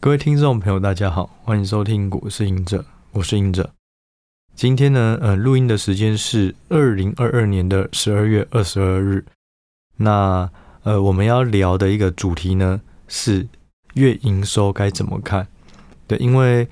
各位听众朋友，大家好，欢迎收听股市赢者，我是赢者。今天呢，呃，录音的时间是二零二二年的十二月二十二日。那呃，我们要聊的一个主题呢是月营收该怎么看？对，因为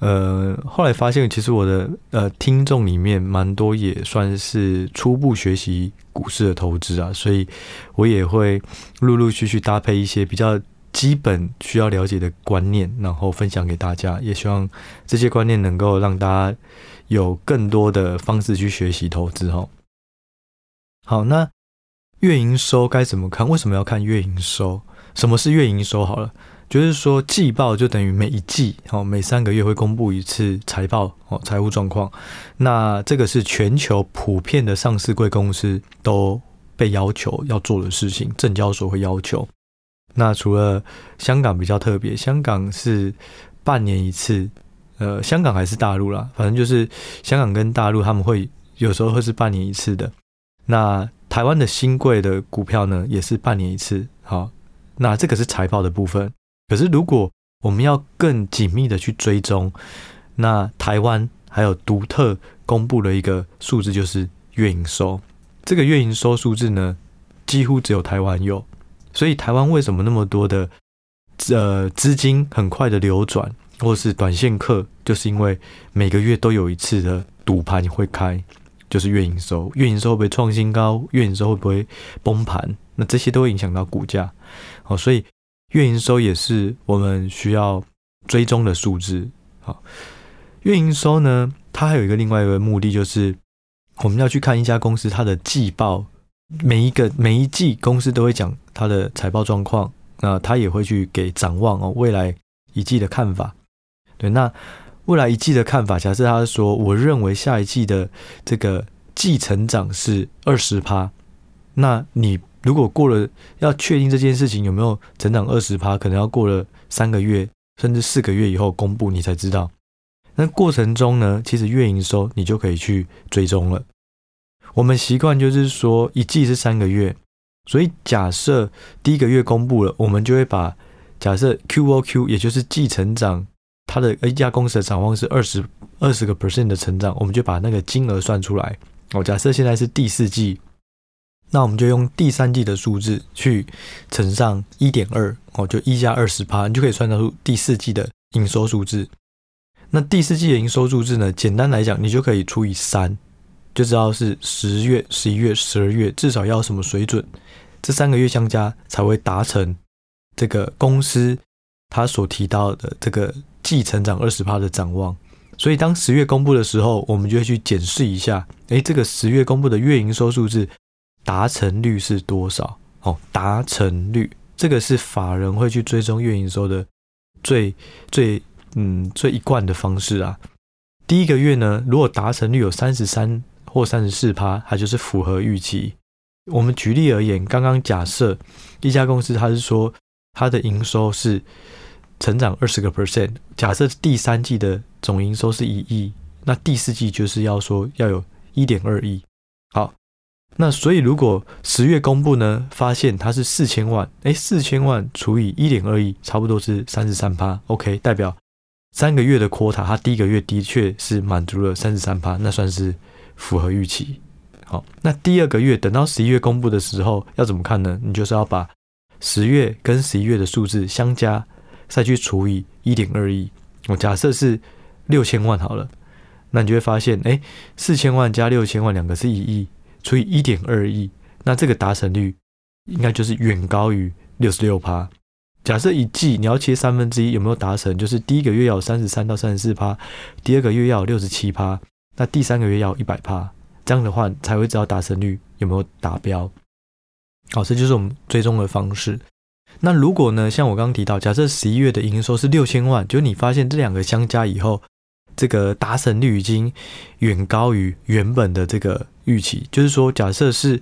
呃，后来发现其实我的呃听众里面蛮多也算是初步学习股市的投资啊，所以我也会陆陆续续搭配一些比较。基本需要了解的观念，然后分享给大家，也希望这些观念能够让大家有更多的方式去学习投资。哈，好，那月营收该怎么看？为什么要看月营收？什么是月营收？好了，就是说季报就等于每一季，哦，每三个月会公布一次财报，哦，财务状况。那这个是全球普遍的上市贵公司都被要求要做的事情，证交所会要求。那除了香港比较特别，香港是半年一次，呃，香港还是大陆啦，反正就是香港跟大陆他们会有时候会是半年一次的。那台湾的新贵的股票呢，也是半年一次。好，那这个是财报的部分。可是如果我们要更紧密的去追踪，那台湾还有独特公布了一个数字，就是月营收。这个月营收数字呢，几乎只有台湾有。所以台湾为什么那么多的呃资金很快的流转，或是短线客，就是因为每个月都有一次的赌盘会开，就是月营收，月营收会不会创新高，月营收会不会崩盘，那这些都会影响到股价。好，所以月营收也是我们需要追踪的数字。好，月营收呢，它还有一个另外一个目的，就是我们要去看一家公司它的季报。每一个每一季公司都会讲它的财报状况，那他也会去给展望哦，未来一季的看法。对，那未来一季的看法，假设他说，我认为下一季的这个季成长是二十趴，那你如果过了要确定这件事情有没有成长二十趴，可能要过了三个月甚至四个月以后公布你才知道。那过程中呢，其实月营收你就可以去追踪了。我们习惯就是说，一季是三个月，所以假设第一个月公布了，我们就会把假设 QOQ，也就是季成长，它的一家公司的展望是二十二十个 percent 的成长，我们就把那个金额算出来。哦，假设现在是第四季，那我们就用第三季的数字去乘上一点二，哦，就一加二十趴，你就可以算得出第四季的营收数字。那第四季的营收数字呢？简单来讲，你就可以除以三。就知道是十月、十一月、十二月，至少要什么水准，这三个月相加才会达成这个公司他所提到的这个季成长二十趴的展望。所以当十月公布的时候，我们就会去检视一下，诶，这个十月公布的月营收数字达成率是多少？哦，达成率这个是法人会去追踪月营收的最最嗯最一贯的方式啊。第一个月呢，如果达成率有三十三。或三十四趴，它就是符合预期。我们举例而言，刚刚假设一家公司，它是说它的营收是成长二十个 percent，假设第三季的总营收是一亿，那第四季就是要说要有一点二亿。好，那所以如果十月公布呢，发现它是四千万，诶，四千万除以一点二亿，差不多是三十三趴。OK，代表三个月的 quota，它第一个月的确是满足了三十三趴，那算是。符合预期，好，那第二个月等到十一月公布的时候要怎么看呢？你就是要把十月跟十一月的数字相加，再去除以一点二亿。我假设是六千万好了，那你就会发现，哎，四千万加六千万两个是一亿，除以一点二亿，那这个达成率应该就是远高于六十六趴。假设一季你要切三分之一，有没有达成？就是第一个月要三十三到三十四趴，第二个月要六十七趴。那第三个月要一百趴，这样的话才会知道达成率有没有达标。好，这就是我们追踪的方式。那如果呢，像我刚刚提到，假设十一月的营收是六千万，就你发现这两个相加以后，这个达成率已经远高于原本的这个预期。就是说，假设是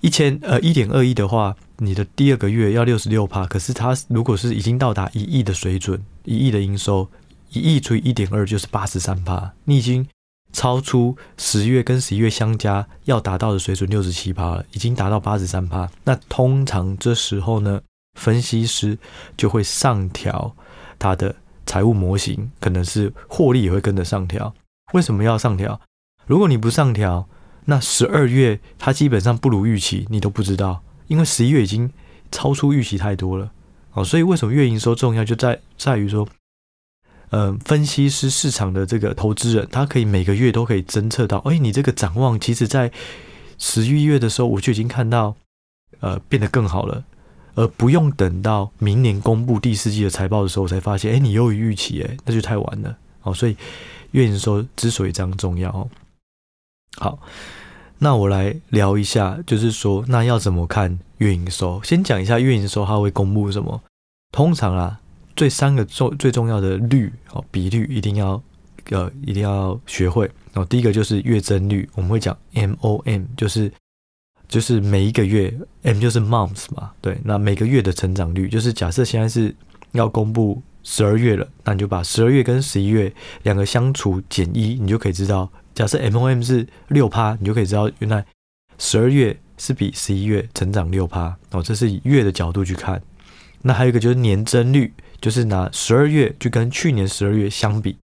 一千呃一点二亿的话，你的第二个月要六十六趴，可是它如果是已经到达一亿的水准，一亿的营收，一亿除以一点二就是八十三趴，你已经。超出十月跟十一月相加要达到的水准六十七趴了，已经达到八十三趴。那通常这时候呢，分析师就会上调他的财务模型，可能是获利也会跟着上调。为什么要上调？如果你不上调，那十二月它基本上不如预期，你都不知道，因为十一月已经超出预期太多了。哦，所以为什么月营收重要，就在在于说，呃，分析师市场的这个投资人，他可以每个月都可以侦测到，哎，你这个展望，其实在十一月的时候，我就已经看到，呃，变得更好了。而不用等到明年公布第四季的财报的时候，才发现，哎，你优于预期，哎，那就太晚了。哦，所以月营收之所以这样重要，哦，好，那我来聊一下，就是说，那要怎么看月营收？先讲一下月营收它会公布什么。通常啊，最三个重最重要的率哦，比率一定要呃一定要学会。哦，第一个就是月增率，我们会讲 MOM，就是。就是每一个月，M 就是 months 嘛，对，那每个月的成长率，就是假设现在是要公布十二月了，那你就把十二月跟十一月两个相除减一，你就可以知道，假设 MOM 是六趴，你就可以知道原来十二月是比十一月成长六趴哦，这是以月的角度去看。那还有一个就是年增率，就是拿十二月去跟去年十二月相比，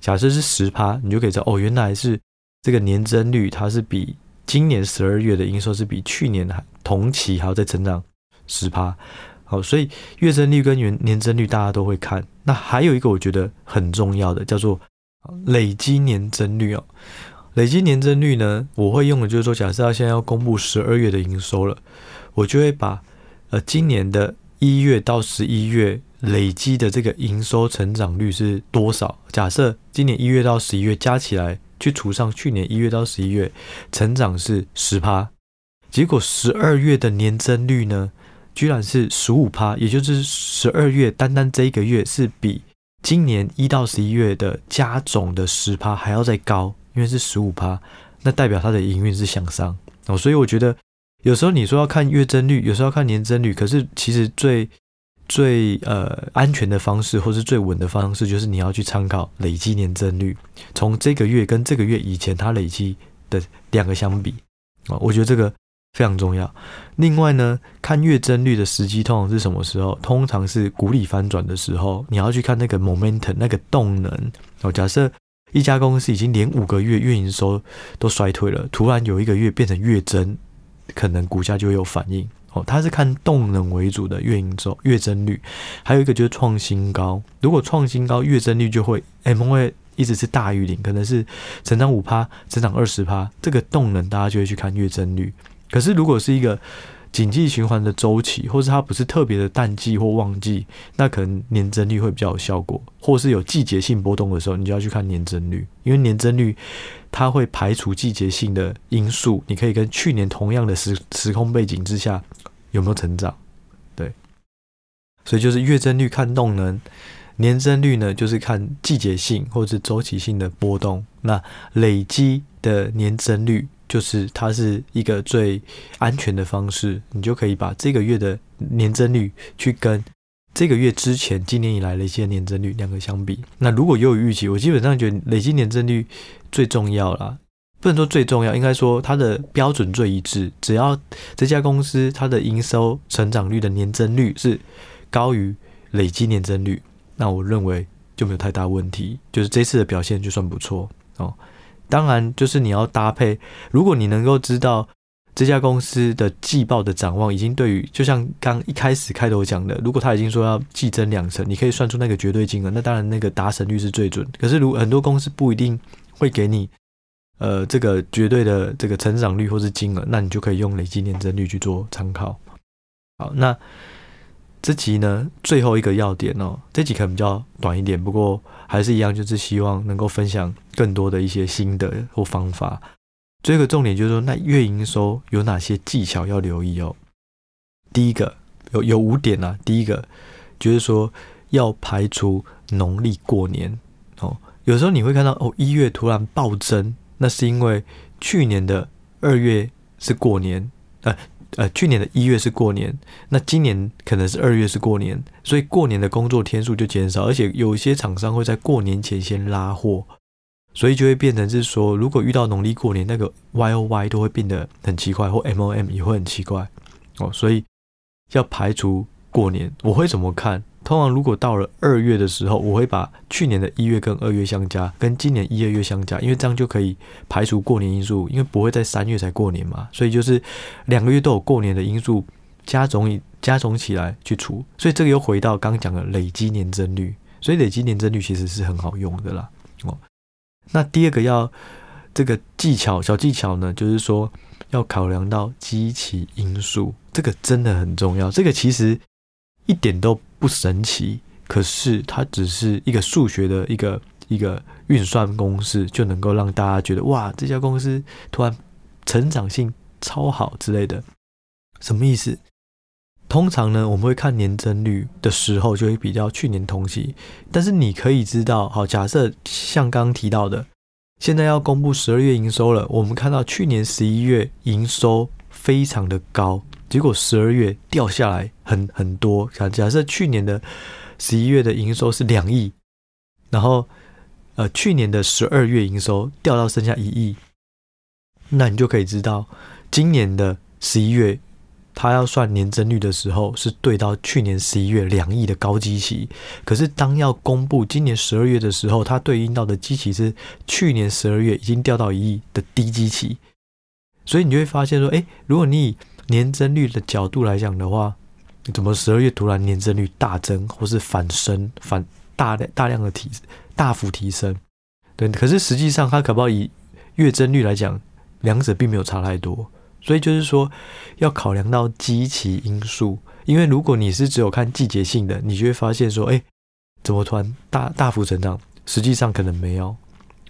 假设是十趴，你就可以知道哦，原来是这个年增率它是比。今年十二月的营收是比去年还同期还要再成长十趴，好，所以月增率跟年年增率大家都会看。那还有一个我觉得很重要的叫做累积年增率哦。累积年增率呢，我会用的就是说，假设要现在要公布十二月的营收了，我就会把呃今年的一月到十一月累积的这个营收成长率是多少？假设今年一月到十一月加起来。去除上去年一月到十一月，成长是十趴，结果十二月的年增率呢，居然是十五趴，也就是十二月单单这一个月是比今年一到十一月的加总的十趴还要再高，因为是十五趴，那代表它的营运是向上哦，所以我觉得有时候你说要看月增率，有时候要看年增率，可是其实最。最呃安全的方式，或是最稳的方式，就是你要去参考累积年增率，从这个月跟这个月以前它累积的两个相比啊，我觉得这个非常重要。另外呢，看月增率的时机通常是什么时候？通常是股利翻转的时候，你要去看那个 momentum 那个动能哦。假设一家公司已经连五个月运营收都衰退了，突然有一个月变成月增，可能股价就会有反应。哦，它是看动能为主的月营收、月增率，还有一个就是创新高。如果创新高，月增率就会 M 会一直是大于零，可能是成长五趴、成长二十趴，这个动能大家就会去看月增率。可是如果是一个景气循环的周期，或是它不是特别的淡季或旺季，那可能年增率会比较有效果，或是有季节性波动的时候，你就要去看年增率，因为年增率它会排除季节性的因素，你可以跟去年同样的时时空背景之下有没有成长，对，所以就是月增率看动能，年增率呢就是看季节性或是周期性的波动，那累积的年增率。就是它是一个最安全的方式，你就可以把这个月的年增率去跟这个月之前今年以来累积的年增率两个相比。那如果又有预期，我基本上觉得累积年增率最重要啦，不能说最重要，应该说它的标准最一致。只要这家公司它的营收成长率的年增率是高于累积年增率，那我认为就没有太大问题，就是这次的表现就算不错哦。当然，就是你要搭配。如果你能够知道这家公司的季报的展望，已经对于就像刚一开始开头讲的，如果他已经说要季增两成，你可以算出那个绝对金额，那当然那个达成率是最准。可是，如很多公司不一定会给你呃这个绝对的这个成长率或是金额，那你就可以用累积年增率去做参考。好，那。这集呢，最后一个要点哦，这集可能比较短一点，不过还是一样，就是希望能够分享更多的一些心得或方法。最后一个重点就是说，那月营收有哪些技巧要留意哦？第一个有有五点啊，第一个就是说要排除农历过年哦。有时候你会看到哦，一月突然暴增，那是因为去年的二月是过年，呃。呃，去年的一月是过年，那今年可能是二月是过年，所以过年的工作天数就减少，而且有些厂商会在过年前先拉货，所以就会变成是说，如果遇到农历过年，那个 Y O Y 都会变得很奇怪，或 M O M 也会很奇怪哦，所以要排除过年，我会怎么看？通常如果到了二月的时候，我会把去年的一月跟二月相加，跟今年一二月相加，因为这样就可以排除过年因素，因为不会在三月才过年嘛，所以就是两个月都有过年的因素加总加总起来去除，所以这个又回到刚讲的累积年增率，所以累积年增率其实是很好用的啦。哦，那第二个要这个技巧小技巧呢，就是说要考量到基期因素，这个真的很重要，这个其实一点都。不神奇，可是它只是一个数学的一个一个运算公式，就能够让大家觉得哇，这家公司突然成长性超好之类的。什么意思？通常呢，我们会看年增率的时候，就会比较去年同期。但是你可以知道，好，假设像刚刚提到的，现在要公布十二月营收了，我们看到去年十一月营收非常的高。结果十二月掉下来很很多，假假设去年的十一月的营收是两亿，然后呃去年的十二月营收掉到剩下一亿，那你就可以知道今年的十一月它要算年增率的时候是对到去年十一月两亿的高基期，可是当要公布今年十二月的时候，它对应到的基期是去年十二月已经掉到一亿的低基期，所以你就会发现说，哎，如果你以年增率的角度来讲的话，怎么十二月突然年增率大增，或是反升、反大量大量的提大幅提升？对，可是实际上它可不可以以月增率来讲，两者并没有差太多。所以就是说，要考量到基期因素，因为如果你是只有看季节性的，你就会发现说，哎，怎么突然大大幅成长？实际上可能没有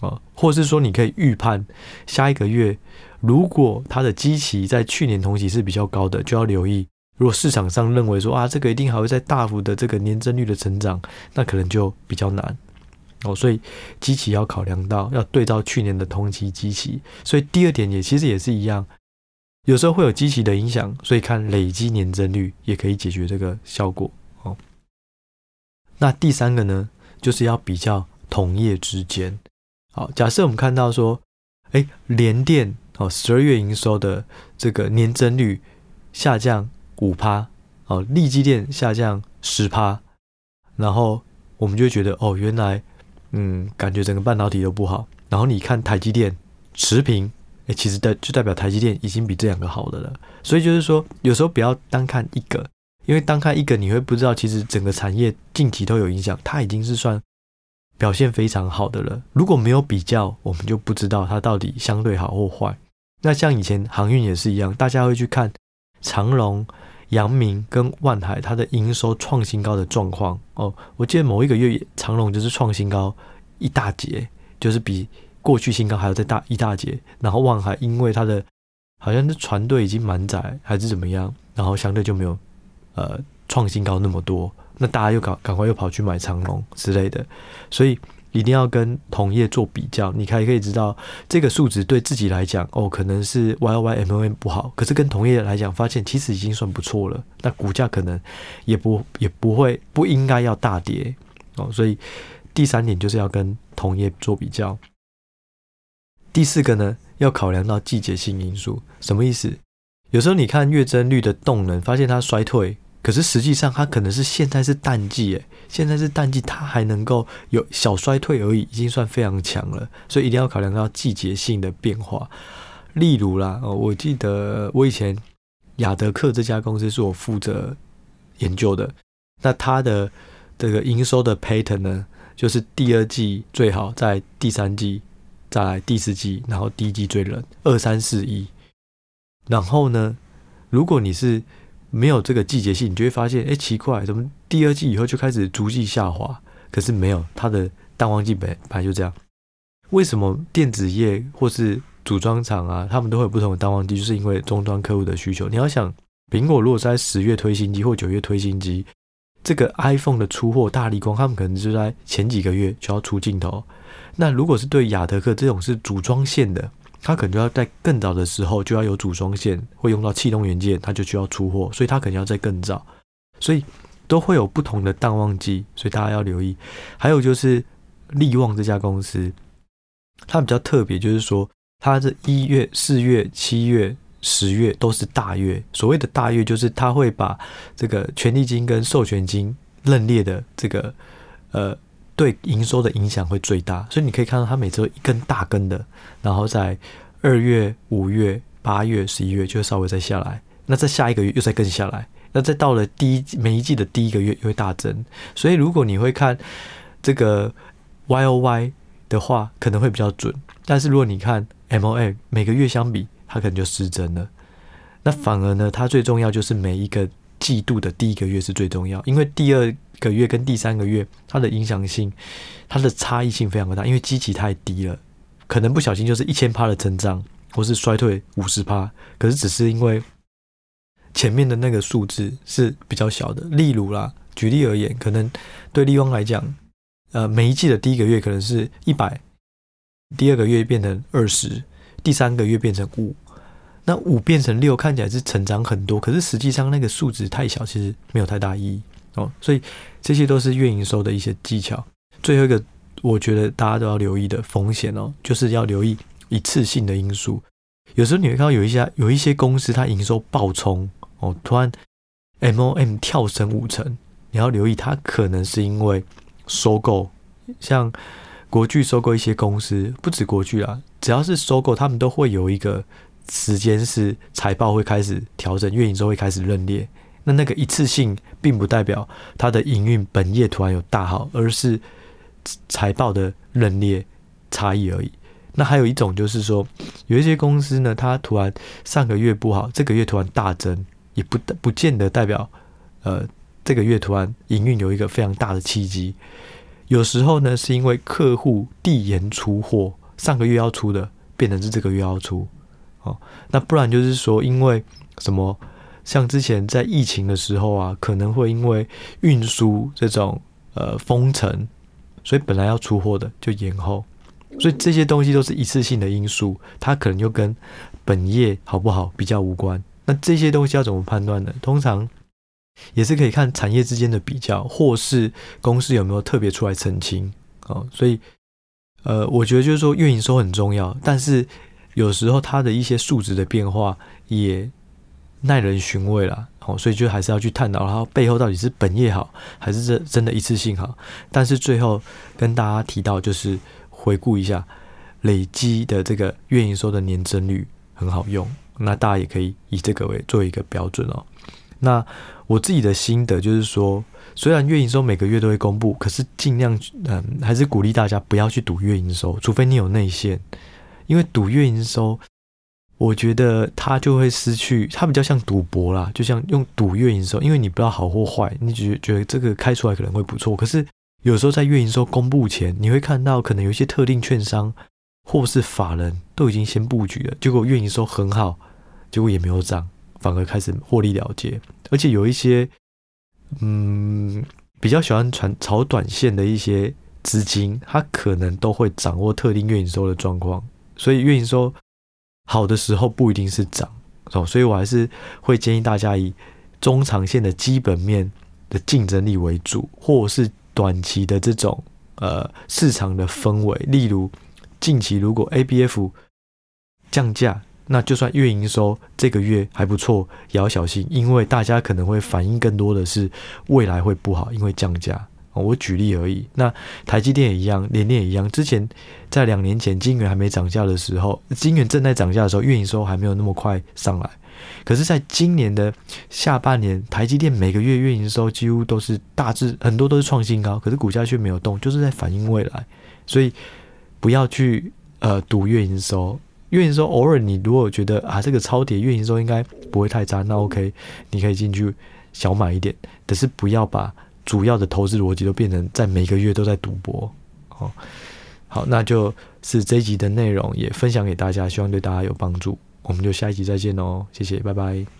啊，或是说你可以预判下一个月。如果它的基期在去年同期是比较高的，就要留意。如果市场上认为说啊，这个一定还会再大幅的这个年增率的成长，那可能就比较难哦。所以基期要考量到，要对照去年的同期基期。所以第二点也其实也是一样，有时候会有基期的影响，所以看累积年增率也可以解决这个效果哦。那第三个呢，就是要比较同业之间。好，假设我们看到说，哎，联电。哦，十二月营收的这个年增率下降五趴，哦，力积电下降十趴，然后我们就会觉得，哦，原来，嗯，感觉整个半导体都不好。然后你看台积电持平，诶，其实代就代表台积电已经比这两个好的了。所以就是说，有时候不要单看一个，因为单看一个你会不知道，其实整个产业近期都有影响，它已经是算。表现非常好的了，如果没有比较，我们就不知道它到底相对好或坏。那像以前航运也是一样，大家会去看长龙、阳明跟万海它的营收创新高的状况哦。我记得某一个月长隆就是创新高一大截，就是比过去新高还要再大一大截。然后万海因为它的好像是船队已经满载还是怎么样，然后相对就没有呃创新高那么多。那大家又赶赶快又跑去买长隆之类的，所以。一定要跟同业做比较，你才可以知道这个数值对自己来讲哦，可能是 Y O Y M O M 不好，可是跟同业来讲，发现其实已经算不错了。那股价可能也不也不会不应该要大跌哦。所以第三点就是要跟同业做比较。第四个呢，要考量到季节性因素，什么意思？有时候你看月增率的动能，发现它衰退。可是实际上，它可能是现在是淡季，诶，现在是淡季，它还能够有小衰退而已，已经算非常强了。所以一定要考量到季节性的变化。例如啦，哦，我记得我以前亚德克这家公司是我负责研究的，那它的这个营收的 pattern 呢，就是第二季最好，在第三季，再来第四季，然后第一季最冷，二三四一。然后呢，如果你是没有这个季节性，你就会发现，哎，奇怪，怎么第二季以后就开始逐季下滑？可是没有，它的淡旺季本本来就这样。为什么电子业或是组装厂啊，他们都会有不同的淡旺季？就是因为终端客户的需求。你要想，苹果如果在十月推新机或九月推新机，这个 iPhone 的出货，大立光他们可能就在前几个月就要出镜头。那如果是对亚德客这种是组装线的，它可能就要在更早的时候就要有组装线，会用到气动元件，它就需要出货，所以它可能要在更早，所以都会有不同的淡旺季，所以大家要留意。还有就是力旺这家公司，它比较特别，就是说它这一月、四月、七月十月都是大月。所谓的大月，就是它会把这个权利金跟授权金认列的这个呃，对营收的影响会最大。所以你可以看到，它每周一根大根的，然后在二月、五月、八月、十一月就会稍微再下来，那在下一个月又再更下来，那再到了第一每一季的第一个月又会大增。所以如果你会看这个 Y O Y 的话，可能会比较准。但是如果你看 M O M 每个月相比，它可能就失真了。那反而呢，它最重要就是每一个季度的第一个月是最重要，因为第二个月跟第三个月它的影响性，它的差异性非常的大，因为基期太低了，可能不小心就是一千趴的增长，或是衰退五十趴，可是只是因为前面的那个数字是比较小的。例如啦，举例而言，可能对力旺来讲，呃，每一季的第一个月可能是一百，第二个月变成二十。第三个月变成五，那五变成六，看起来是成长很多，可是实际上那个数值太小，其实没有太大意义哦。所以这些都是月营收的一些技巧。最后一个，我觉得大家都要留意的风险哦，就是要留意一次性的因素。有时候你会看到有一些有一些公司，它营收暴冲哦，突然 MOM 跳升五成，你要留意，它可能是因为收购，像。国巨收购一些公司，不止国巨啦，只要是收购，他们都会有一个时间是财报会开始调整，月营收会开始认列。那那个一次性，并不代表它的营运本业突然有大好，而是财报的认列差异而已。那还有一种就是说，有一些公司呢，它突然上个月不好，这个月突然大增，也不不见得代表呃这个月突然营运有一个非常大的契机。有时候呢，是因为客户递延出货，上个月要出的变成是这个月要出，哦，那不然就是说，因为什么，像之前在疫情的时候啊，可能会因为运输这种呃封城，所以本来要出货的就延后，所以这些东西都是一次性的因素，它可能就跟本业好不好比较无关。那这些东西要怎么判断呢？通常。也是可以看产业之间的比较，或是公司有没有特别出来澄清哦。所以，呃，我觉得就是说，运营收很重要，但是有时候它的一些数值的变化也耐人寻味啦。哦，所以就还是要去探讨它背后到底是本业好，还是这真的一次性好。但是最后跟大家提到，就是回顾一下累积的这个月营收的年增率很好用，那大家也可以以这个为做一个标准哦。那我自己的心得就是说，虽然月营收每个月都会公布，可是尽量嗯，还是鼓励大家不要去赌月营收，除非你有内线，因为赌月营收，我觉得它就会失去，它比较像赌博啦，就像用赌月营收，因为你不知道好或坏，你只觉得这个开出来可能会不错，可是有时候在月营收公布前，你会看到可能有一些特定券商或是法人都已经先布局了，结果月营收很好，结果也没有涨。反而开始获利了结，而且有一些嗯比较喜欢传炒短线的一些资金，它可能都会掌握特定月营收的状况，所以月营收好的时候不一定是涨哦，所以我还是会建议大家以中长线的基本面的竞争力为主，或是短期的这种呃市场的氛围，例如近期如果 ABF 降价。那就算月营收这个月还不错，也要小心，因为大家可能会反映更多的是未来会不好，因为降价。我举例而已。那台积电也一样，联电也一样。之前在两年前晶圆还没涨价的时候，晶圆正在涨价的时候，月营收还没有那么快上来。可是，在今年的下半年，台积电每个月月营收几乎都是大致很多都是创新高，可是股价却没有动，就是在反映未来。所以不要去呃赌月营收。月营收偶尔你如果觉得啊这个超跌月营收应该不会太差，那 OK，你可以进去小买一点，但是不要把主要的投资逻辑都变成在每个月都在赌博哦。好，那就是这一集的内容也分享给大家，希望对大家有帮助。我们就下一集再见哦，谢谢，拜拜。